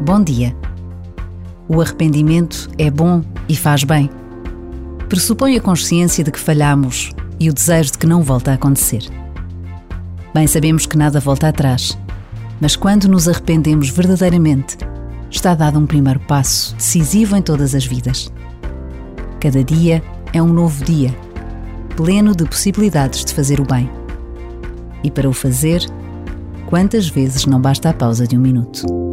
Bom dia. O arrependimento é bom e faz bem. Pressupõe a consciência de que falhamos e o desejo de que não volta a acontecer. Bem sabemos que nada volta atrás, mas quando nos arrependemos verdadeiramente, está dado um primeiro passo decisivo em todas as vidas. Cada dia é um novo dia, pleno de possibilidades de fazer o bem. E para o fazer, quantas vezes não basta a pausa de um minuto?